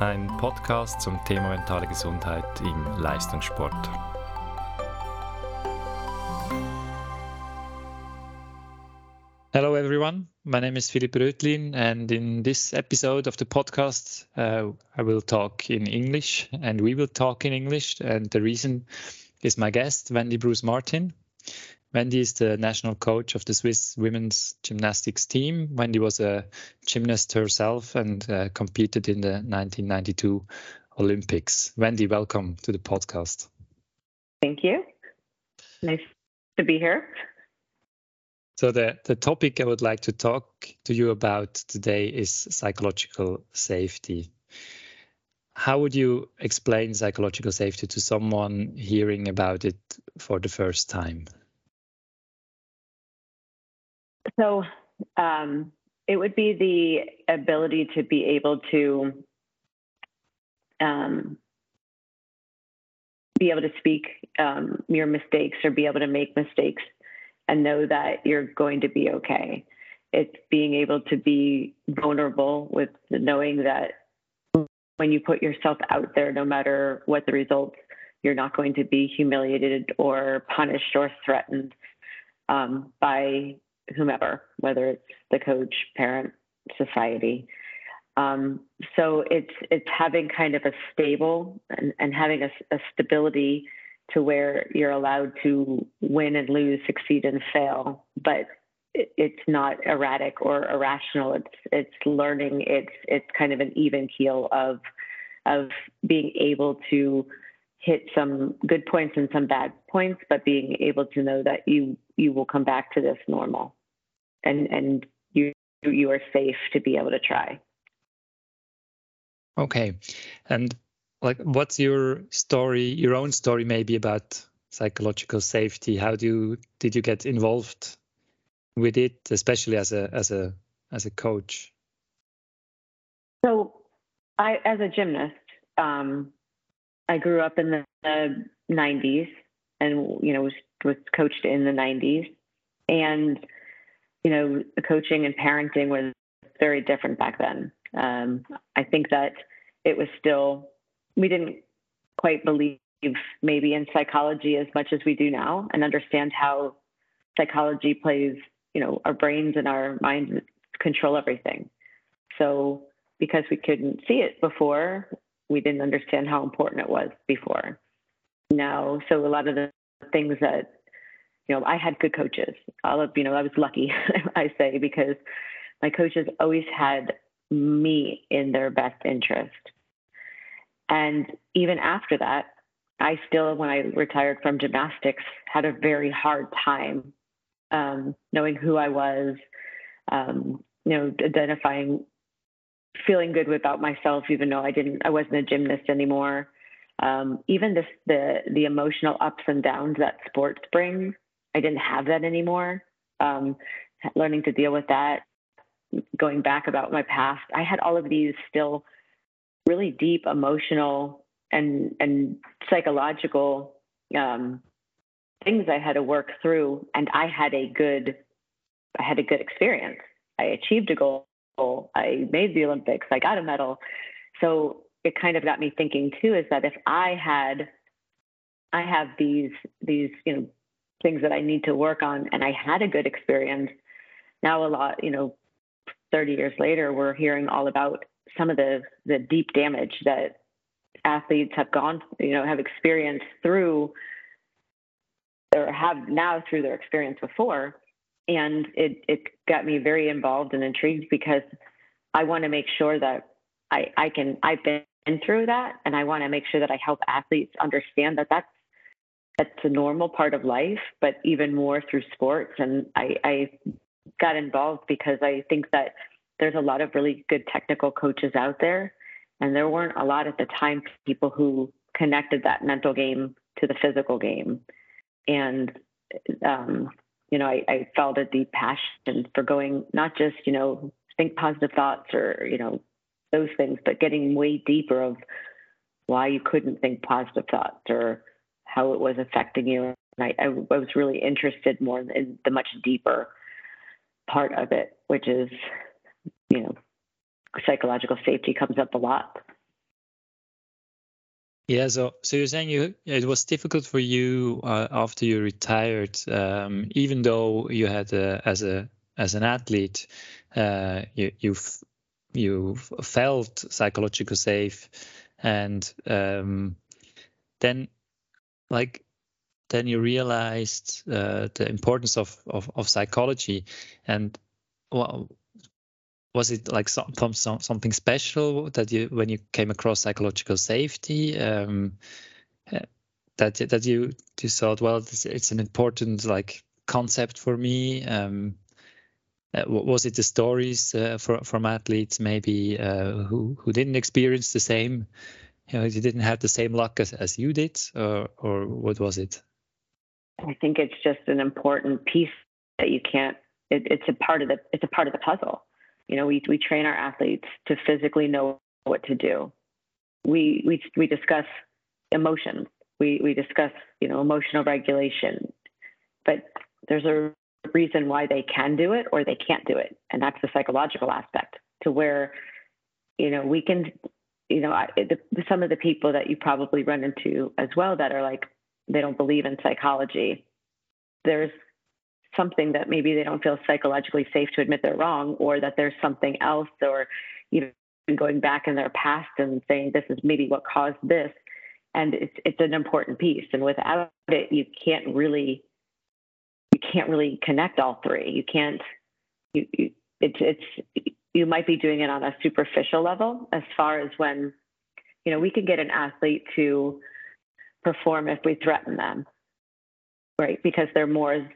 ein Podcast zum Thema mentale Gesundheit im Leistungssport. Hello, everyone. My name is Philip Rötlin, and in this episode of the podcast, uh, I will talk in English, and we will talk in English. And the reason is my guest, Wendy Bruce Martin. Wendy is the national coach of the Swiss women's gymnastics team. Wendy was a gymnast herself and uh, competed in the 1992 Olympics. Wendy, welcome to the podcast. Thank you. Nice to be here. So the, the topic I would like to talk to you about today is psychological safety. How would you explain psychological safety to someone hearing about it for the first time? So um, it would be the ability to be able to um, be able to speak um, your mistakes or be able to make mistakes and know that you're going to be okay. It's being able to be vulnerable with knowing that when you put yourself out there, no matter what the results, you're not going to be humiliated or punished or threatened um, by whomever, whether it's the coach, parent, society. Um, so it's it's having kind of a stable and, and having a, a, stability to where you're allowed to win and lose, succeed and fail, but it, it's not erratic or irrational. It's it's learning. It's it's kind of an even keel of of being able to hit some good points and some bad points, but being able to know that you you will come back to this normal and and you you are safe to be able to try. Okay, and like, what's your story, your own story, maybe about psychological safety? How do you, did you get involved with it, especially as a as a as a coach? So, I as a gymnast, um, I grew up in the, the 90s, and you know was was coached in the 90s, and you know, the coaching and parenting was very different back then. Um, I think that it was still, we didn't quite believe maybe in psychology as much as we do now and understand how psychology plays, you know, our brains and our minds control everything. So because we couldn't see it before, we didn't understand how important it was before. Now, so a lot of the things that you know, I had good coaches. All of, you know, I was lucky, I say, because my coaches always had me in their best interest. And even after that, I still, when I retired from gymnastics, had a very hard time um, knowing who I was, um, you know, identifying, feeling good about myself, even though I didn't, I wasn't a gymnast anymore. Um, even this, the the emotional ups and downs that sports brings I didn't have that anymore. Um, learning to deal with that, going back about my past, I had all of these still really deep emotional and and psychological um, things I had to work through, and I had a good I had a good experience. I achieved a goal. I made the Olympics. I got a medal. So it kind of got me thinking too. Is that if I had I have these these you know things that I need to work on. And I had a good experience. Now, a lot, you know, 30 years later, we're hearing all about some of the, the deep damage that athletes have gone, you know, have experienced through or have now through their experience before. And it, it got me very involved and intrigued because I want to make sure that I, I can, I've been through that and I want to make sure that I help athletes understand that that's that's a normal part of life, but even more through sports. And I, I got involved because I think that there's a lot of really good technical coaches out there. And there weren't a lot at the time people who connected that mental game to the physical game. And, um, you know, I, I felt a deep passion for going, not just, you know, think positive thoughts or, you know, those things, but getting way deeper of why you couldn't think positive thoughts or how it was affecting you. And I, I, was really interested more in the much deeper part of it, which is, you know, psychological safety comes up a lot. Yeah, so so you're saying you it was difficult for you uh, after you retired, um, even though you had a, as a as an athlete, uh, you you you felt psychological safe, and um, then like then you realized uh, the importance of, of, of psychology. And well, was it like some, some, something special that you when you came across psychological safety um, uh, that that you you thought well it's, an important like concept for me? Um, uh, was it the stories uh, for, from athletes maybe uh, who who didn't experience the same you know you didn't have the same luck as, as you did or or what was it I think it's just an important piece that you can't. It, it's a part of the. It's a part of the puzzle. You know, we we train our athletes to physically know what to do. We we we discuss emotions. We we discuss you know emotional regulation, but there's a reason why they can do it or they can't do it, and that's the psychological aspect. To where, you know, we can, you know, I, the, some of the people that you probably run into as well that are like, they don't believe in psychology, there's something that maybe they don't feel psychologically safe to admit they're wrong, or that there's something else, or even going back in their past and saying this is maybe what caused this. And it's it's an important piece. And without it, you can't really you can't really connect all three. You can't you, you it's it's you might be doing it on a superficial level as far as when you know we can get an athlete to perform if we threaten them, right? Because they're more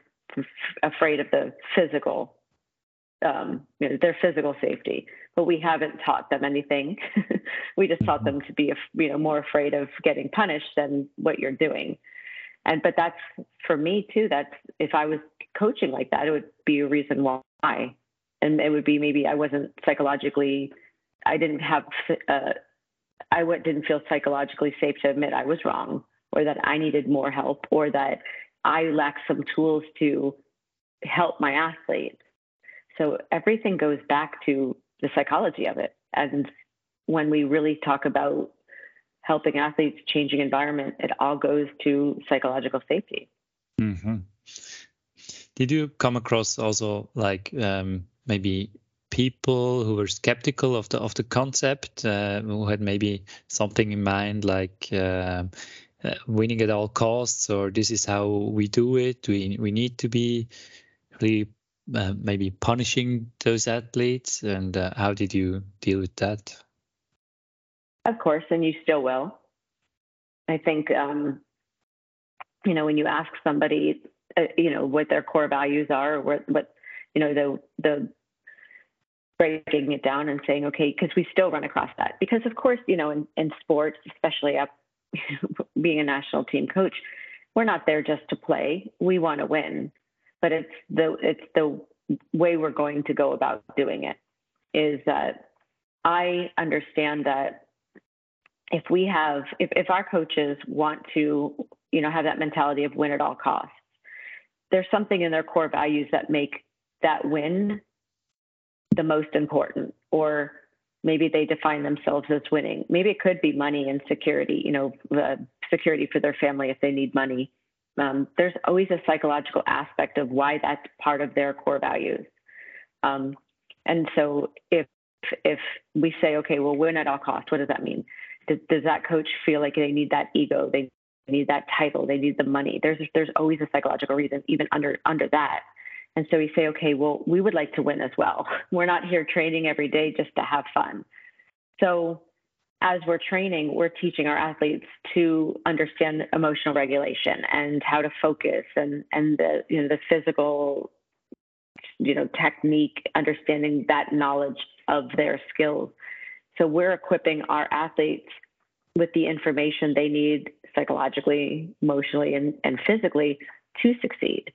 afraid of the physical, um, you know, their physical safety. But we haven't taught them anything. we just taught them to be, you know, more afraid of getting punished than what you're doing. And but that's for me too. That's if I was coaching like that, it would be a reason why, and it would be maybe I wasn't psychologically, I didn't have, uh, I didn't feel psychologically safe to admit I was wrong or that I needed more help or that I lacked some tools to help my athlete. So everything goes back to the psychology of it. And when we really talk about helping athletes changing environment, it all goes to psychological safety. Mm-hmm. Did you come across also like um, maybe people who were skeptical of the of the concept, uh, who had maybe something in mind like uh, uh, winning at all costs or this is how we do it we we need to be really uh, maybe punishing those athletes and uh, how did you deal with that? Of course and you still will. I think um, you know when you ask somebody uh, you know what their core values are or what, what you know the the breaking it down and saying okay because we still run across that because of course you know in, in sports especially up being a national team coach, we're not there just to play. We want to win, but it's the it's the way we're going to go about doing it. Is that I understand that if we have if, if our coaches want to you know have that mentality of win at all costs, there's something in their core values that make that win the most important or maybe they define themselves as winning. Maybe it could be money and security, you know, uh, security for their family if they need money. Um, there's always a psychological aspect of why that's part of their core values. Um, and so if if we say, okay, well, win at all costs, what does that mean? Does, does that coach feel like they need that ego? They need that title. They need the money. There's there's always a psychological reason, even under under that. And so we say, okay, well, we would like to win as well. We're not here training every day just to have fun. So as we're training, we're teaching our athletes to understand emotional regulation and how to focus and, and the, you know, the physical, you know, technique, understanding that knowledge of their skills. So we're equipping our athletes with the information they need psychologically, emotionally, and, and physically to succeed.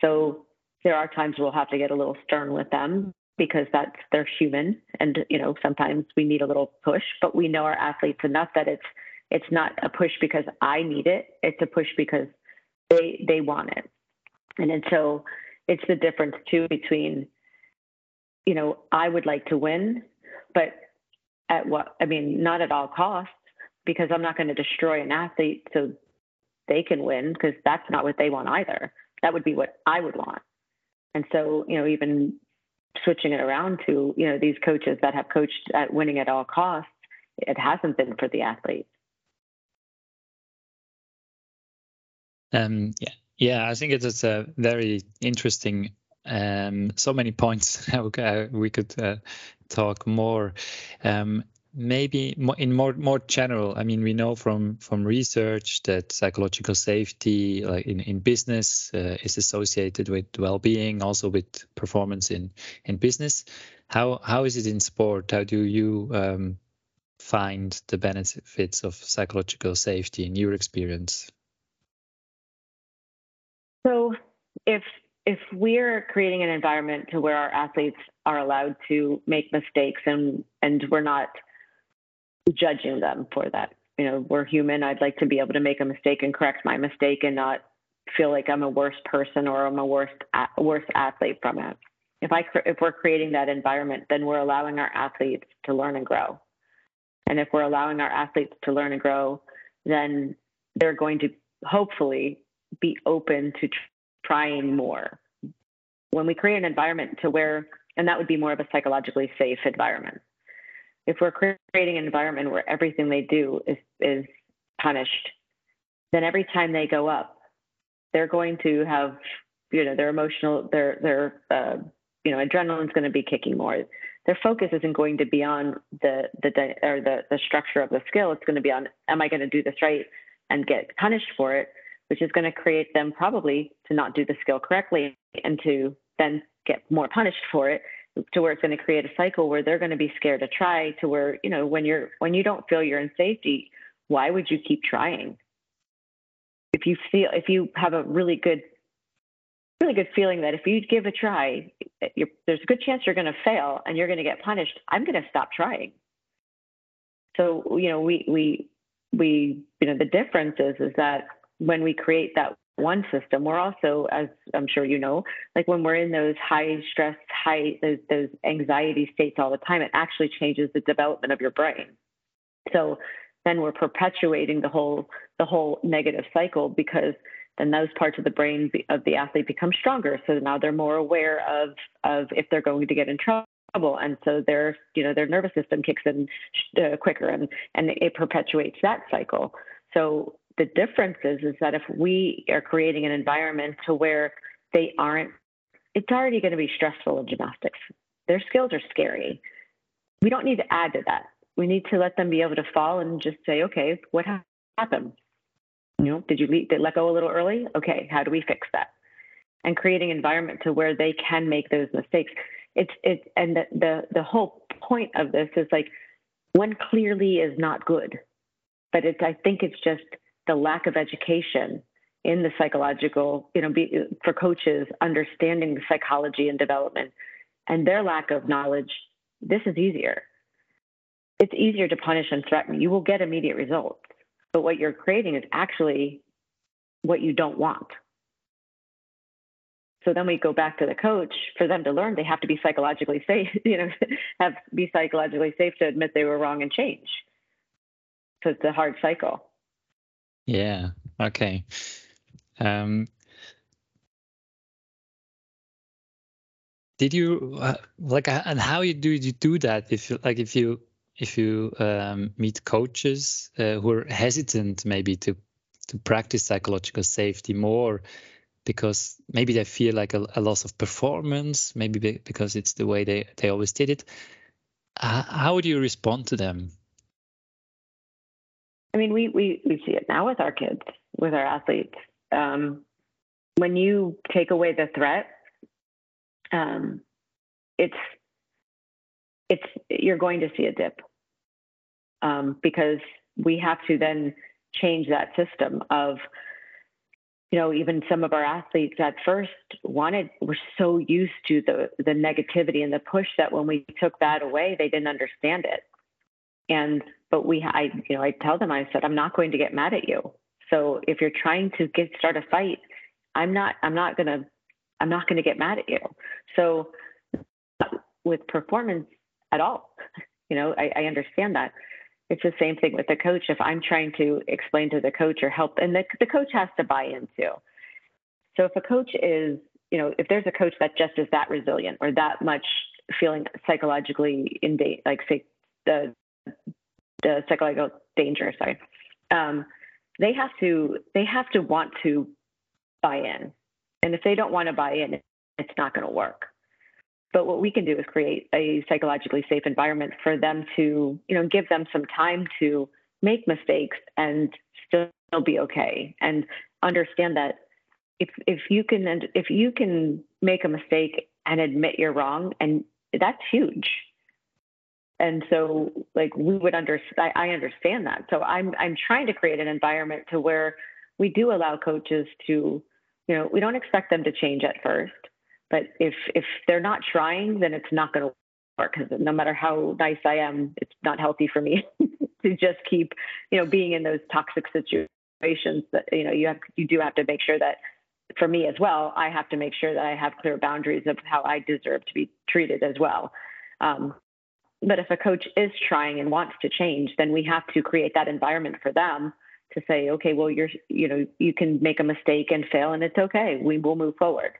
So there are times we'll have to get a little stern with them because that's they're human and you know sometimes we need a little push but we know our athletes enough that it's it's not a push because i need it it's a push because they they want it and and so it's the difference too between you know i would like to win but at what i mean not at all costs because I'm not going to destroy an athlete so they can win because that's not what they want either. That would be what I would want. And so, you know, even switching it around to, you know, these coaches that have coached at winning at all costs, it hasn't been for the athletes. Um, yeah, yeah, I think it is a very interesting. Um, so many points we could uh, talk more. Um, maybe in more more general i mean we know from from research that psychological safety like in, in business uh, is associated with well-being also with performance in in business. How how is it in sport? How do you um, find the benefits of psychological safety in your experience? So if if we're creating an environment to where our athletes are allowed to make mistakes and and we're not judging them for that. You know, we're human. I'd like to be able to make a mistake and correct my mistake and not feel like I'm a worse person or I'm a worse worse athlete from it. If I if we're creating that environment, then we're allowing our athletes to learn and grow. And if we're allowing our athletes to learn and grow, then they're going to hopefully be open to trying more. When we create an environment to where, and that would be more of a psychologically safe environment if we're creating an environment where everything they do is is punished, then every time they go up, they're going to have you know their emotional their their uh, you know adrenaline's going to be kicking more. Their focus isn't going to be on the the or the the structure of the skill. It's going to be on am I going to do this right and get punished for it, which is going to create them probably to not do the skill correctly and to then get more punished for it to where it's going to create a cycle where they're going to be scared to try to where you know when you're when you don't feel you're in safety why would you keep trying? If you feel if you have a really good really good feeling that if you give a try there's a good chance you're going to fail and you're going to get punished i'm going to stop trying. So you know we we we you know the difference is is that when we create that one system. We're also, as I'm sure you know, like when we're in those high stress, high those, those anxiety states all the time, it actually changes the development of your brain. So then we're perpetuating the whole the whole negative cycle because then those parts of the brain of the athlete become stronger. So now they're more aware of of if they're going to get in trouble, and so their you know their nervous system kicks in uh, quicker, and and it perpetuates that cycle. So the difference is, is that if we are creating an environment to where they aren't, it's already going to be stressful in gymnastics. Their skills are scary. We don't need to add to that. We need to let them be able to fall and just say, okay, what happened? You know, did you did let go a little early? Okay, how do we fix that? And creating environment to where they can make those mistakes. It's it's and the the, the whole point of this is like one clearly is not good, but it's I think it's just the lack of education in the psychological, you know, be, for coaches understanding the psychology and development and their lack of knowledge, this is easier. It's easier to punish and threaten. You will get immediate results. But what you're creating is actually what you don't want. So then we go back to the coach. For them to learn, they have to be psychologically safe, you know, have be psychologically safe to admit they were wrong and change. So it's a hard cycle. Yeah. Okay. Um, did you uh, like uh, and how you do you do that if you like if you if you um, meet coaches uh, who are hesitant maybe to to practice psychological safety more because maybe they feel like a, a loss of performance maybe because it's the way they they always did it how would you respond to them I mean, we, we, we see it now with our kids, with our athletes. Um, when you take away the threat, um, it's it's you're going to see a dip um, because we have to then change that system of you know even some of our athletes at first wanted were so used to the the negativity and the push that when we took that away they didn't understand it and but we I you know I tell them I said I'm not going to get mad at you. So if you're trying to get start a fight, I'm not I'm not going to I'm not going to get mad at you. So with performance at all, you know, I, I understand that. it's the same thing with the coach. If I'm trying to explain to the coach or help, and the, the coach has to buy into. So if a coach is, you know, if there's a coach that just is that resilient or that much feeling psychologically in da- like say the the psychological danger, sorry, um, they have to they have to want to buy in, and if they don't want to buy in, it's not going to work. But what we can do is create a psychologically safe environment for them to, you know, give them some time to make mistakes and still be okay. And understand that if if you can if you can make a mistake and admit you're wrong and that's huge and so like we would understand i understand that so i'm i'm trying to create an environment to where we do allow coaches to you know we don't expect them to change at first but if if they're not trying, then it's not going to work because no matter how nice I am, it's not healthy for me to just keep, you know, being in those toxic situations. That you know, you have you do have to make sure that for me as well, I have to make sure that I have clear boundaries of how I deserve to be treated as well. Um, but if a coach is trying and wants to change, then we have to create that environment for them to say, okay, well, you're, you know, you can make a mistake and fail, and it's okay. We will move forward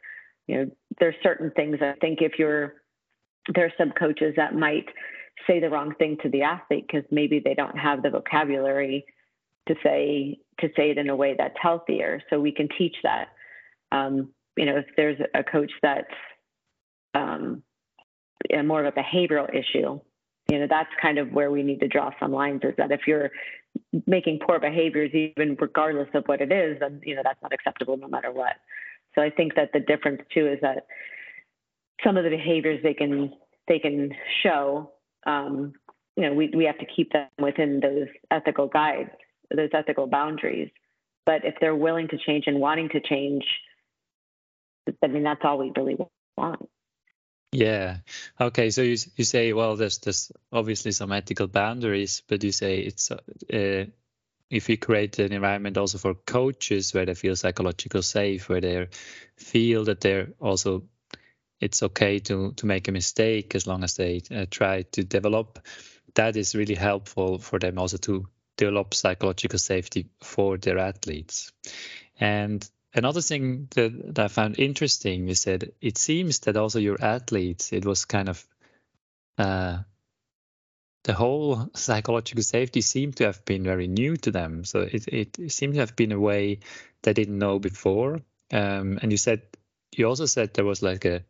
you know, there's certain things I think if you're there's some coaches that might say the wrong thing to the athlete because maybe they don't have the vocabulary to say to say it in a way that's healthier. So we can teach that. Um, you know, if there's a coach that's um, more of a behavioral issue, you know, that's kind of where we need to draw some lines. Is that if you're making poor behaviors, even regardless of what it is, then you know that's not acceptable no matter what. So I think that the difference too is that some of the behaviors they can they can show, um, you know, we we have to keep them within those ethical guides, those ethical boundaries. But if they're willing to change and wanting to change, I mean, that's all we really want. Yeah. Okay. So you you say well, there's there's obviously some ethical boundaries, but you say it's uh, if you create an environment also for coaches where they feel psychologically safe, where they feel that they're also it's okay to to make a mistake as long as they uh, try to develop, that is really helpful for them also to develop psychological safety for their athletes. And another thing that, that I found interesting is that it seems that also your athletes, it was kind of uh, the whole psychological safety seemed to have been very new to them. So it, it seemed to have been a way they didn't know before. Um, and you said you also said there was like a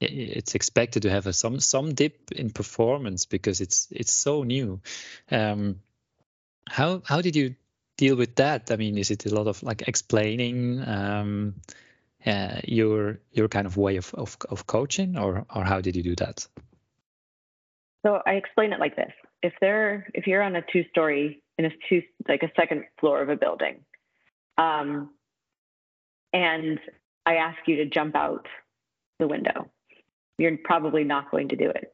it's expected to have a some some dip in performance because it's it's so new. Um, how how did you deal with that? I mean, is it a lot of like explaining um, uh, your your kind of way of, of, of coaching, or or how did you do that? So I explain it like this: if there, if you're on a two-story in a two, like a second floor of a building, um, and I ask you to jump out the window, you're probably not going to do it.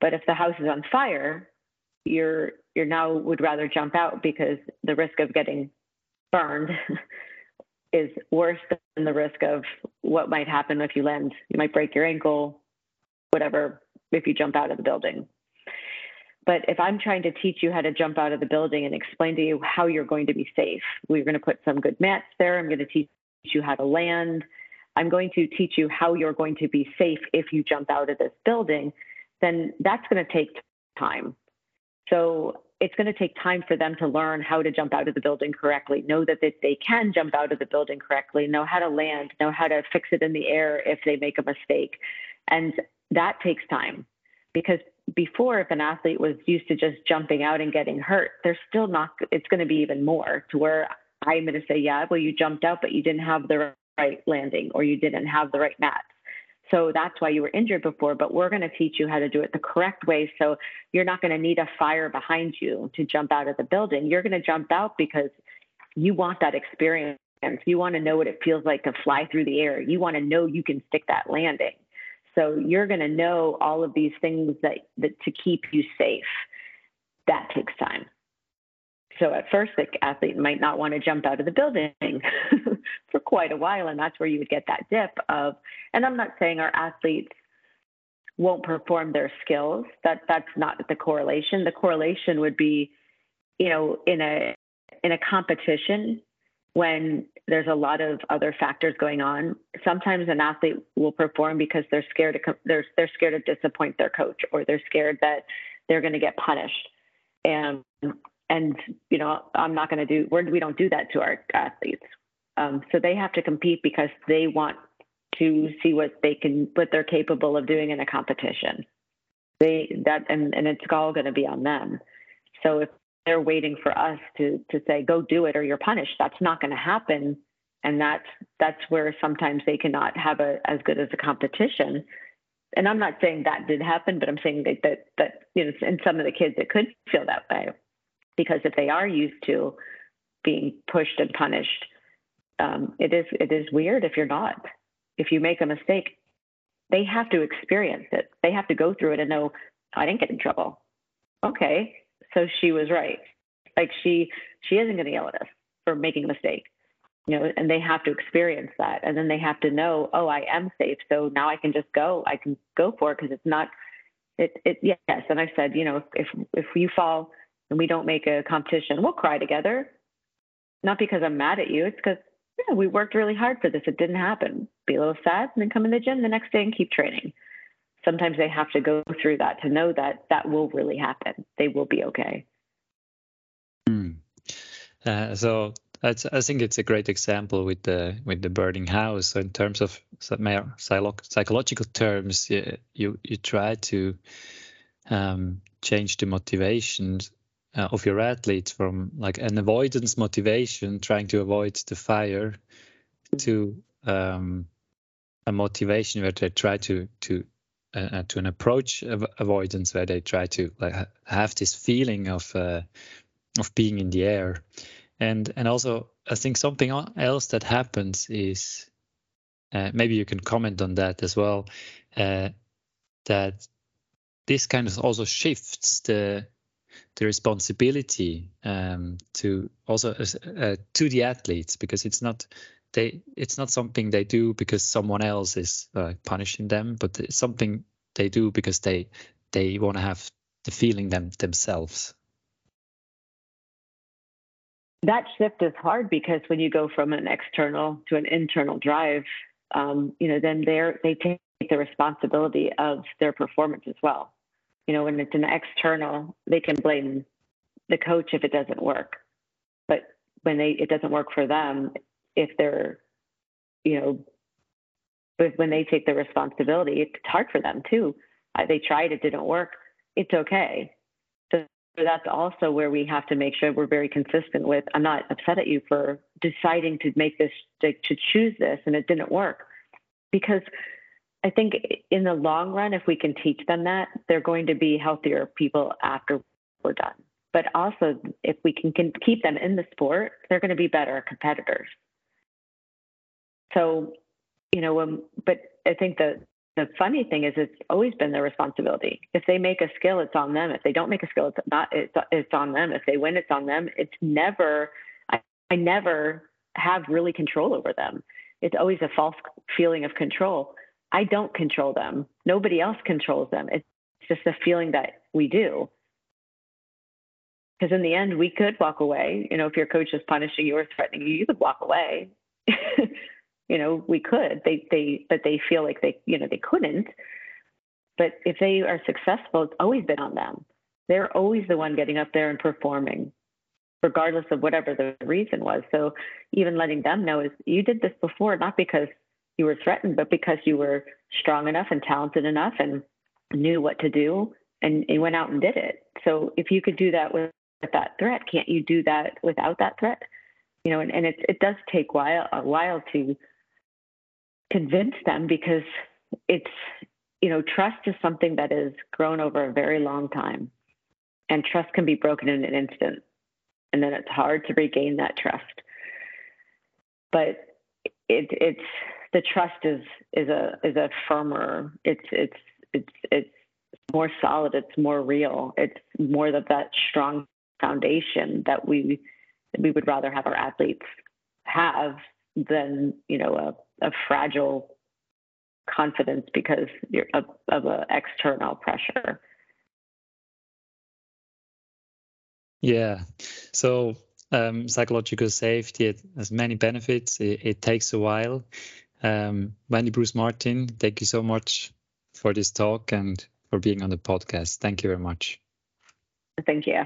But if the house is on fire, you're you're now would rather jump out because the risk of getting burned is worse than the risk of what might happen if you land. You might break your ankle, whatever if you jump out of the building. But if I'm trying to teach you how to jump out of the building and explain to you how you're going to be safe, we're going to put some good mats there. I'm going to teach you how to land. I'm going to teach you how you're going to be safe if you jump out of this building, then that's going to take time. So it's going to take time for them to learn how to jump out of the building correctly, know that they can jump out of the building correctly, know how to land, know how to fix it in the air if they make a mistake. And that takes time because before if an athlete was used to just jumping out and getting hurt they're still not it's going to be even more to where i'm going to say yeah well you jumped out but you didn't have the right landing or you didn't have the right mats so that's why you were injured before but we're going to teach you how to do it the correct way. So you're not going to need a fire behind you to jump out of the building. You're going to jump out because you want that experience. You want to know what it feels like to fly through the air. You want to know you can stick that landing. So you're going to know all of these things that, that to keep you safe. That takes time. So at first, the athlete might not want to jump out of the building for quite a while, and that's where you would get that dip of. And I'm not saying our athletes won't perform their skills. That that's not the correlation. The correlation would be you know, in a in a competition when there's a lot of other factors going on, sometimes an athlete will perform because they're scared to they're they're scared to disappoint their coach or they're scared that they're going to get punished. And and you know, I'm not going to do we're, we don't do that to our athletes. Um, so they have to compete because they want to see what they can what they're capable of doing in a competition. They that and, and it's all going to be on them. So if they're waiting for us to to say go do it or you're punished, that's not going to happen. And that's that's where sometimes they cannot have a as good as a competition. And I'm not saying that did happen, but I'm saying that that, that you know, in some of the kids it could feel that way because if they are used to being pushed and punished, um, it is it is weird if you're not. If you make a mistake, they have to experience it. They have to go through it and know I didn't get in trouble. Okay, so she was right. Like she she isn't going to yell at us for making a mistake, you know. And they have to experience that, and then they have to know, oh, I am safe. So now I can just go. I can go for it because it's not. It it yes. And I said, you know, if if you fall and we don't make a competition, we'll cry together. Not because I'm mad at you. It's because yeah, we worked really hard for this. It didn't happen. Be a little sad and then come in the gym the next day and keep training. Sometimes they have to go through that to know that that will really happen. They will be okay. Mm. Uh, so that's, I think it's a great example with the with the burning house. So in terms of psychological terms, you you, you try to um, change the motivations uh, of your athletes from like an avoidance motivation, trying to avoid the fire, to um, a motivation where they try to to uh, uh to an approach of avoidance where they try to like have this feeling of uh, of being in the air, and and also I think something else that happens is uh, maybe you can comment on that as well. Uh, that this kind of also shifts the the responsibility um, to also uh, to the athletes because it's not they it's not something they do because someone else is uh, punishing them, but it's something they do because they they want to have the feeling them themselves. That shift is hard because when you go from an external to an internal drive, um, you know, then they they take the responsibility of their performance as well you know, when it's an external, they can blame the coach if it doesn't work. But when they it doesn't work for them, if they're, you know, but when they take the responsibility, it's hard for them too. Uh, they tried, it didn't work. It's okay. So, that's also where we have to make sure we're very consistent with. I'm not upset at you for deciding to make this to, to choose this, and it didn't work, because I think in the long run, if we can teach them that, they're going to be healthier people after we're done. But also, if we can, can keep them in the sport, they're going to be better competitors. So, you know, um, but I think the the funny thing is, it's always been their responsibility. If they make a skill, it's on them. If they don't make a skill, it's not. It's it's on them. If they win, it's on them. It's never. I, I never have really control over them. It's always a false feeling of control I don't control them. Nobody else controls them. It's just a feeling that we do. Because in the end, we could walk away. You know, if your coach is punishing you or threatening you, you could walk away. you know, we could. They they but they feel like they you know they couldn't. But if they are successful, it's always been on them. They're always the one getting up there and performing, regardless of whatever the reason was. So even letting them know is you did this before, not because you were threatened, but because you were strong enough and talented enough and knew what to do and you went out and did it. So if you could do that with, that threat, can't you do that without that threat? You know, and, and it, it does take while, a while to convince them because it's, you know, trust is something that has grown over a very long time. And trust can be broken in an instant. And then it's hard to regain that trust. But it, it's the trust is is a is a firmer. It's it's it's it's more solid. It's more real. It's more of that strong foundation that we we would rather have our athletes have than you know a, a fragile confidence because of, of an external pressure. Yeah. So um, psychological safety has many benefits. It, it takes a while. Um, Wendy Bruce Martin, thank you so much for this talk and for being on the podcast. Thank you very much. Thank you.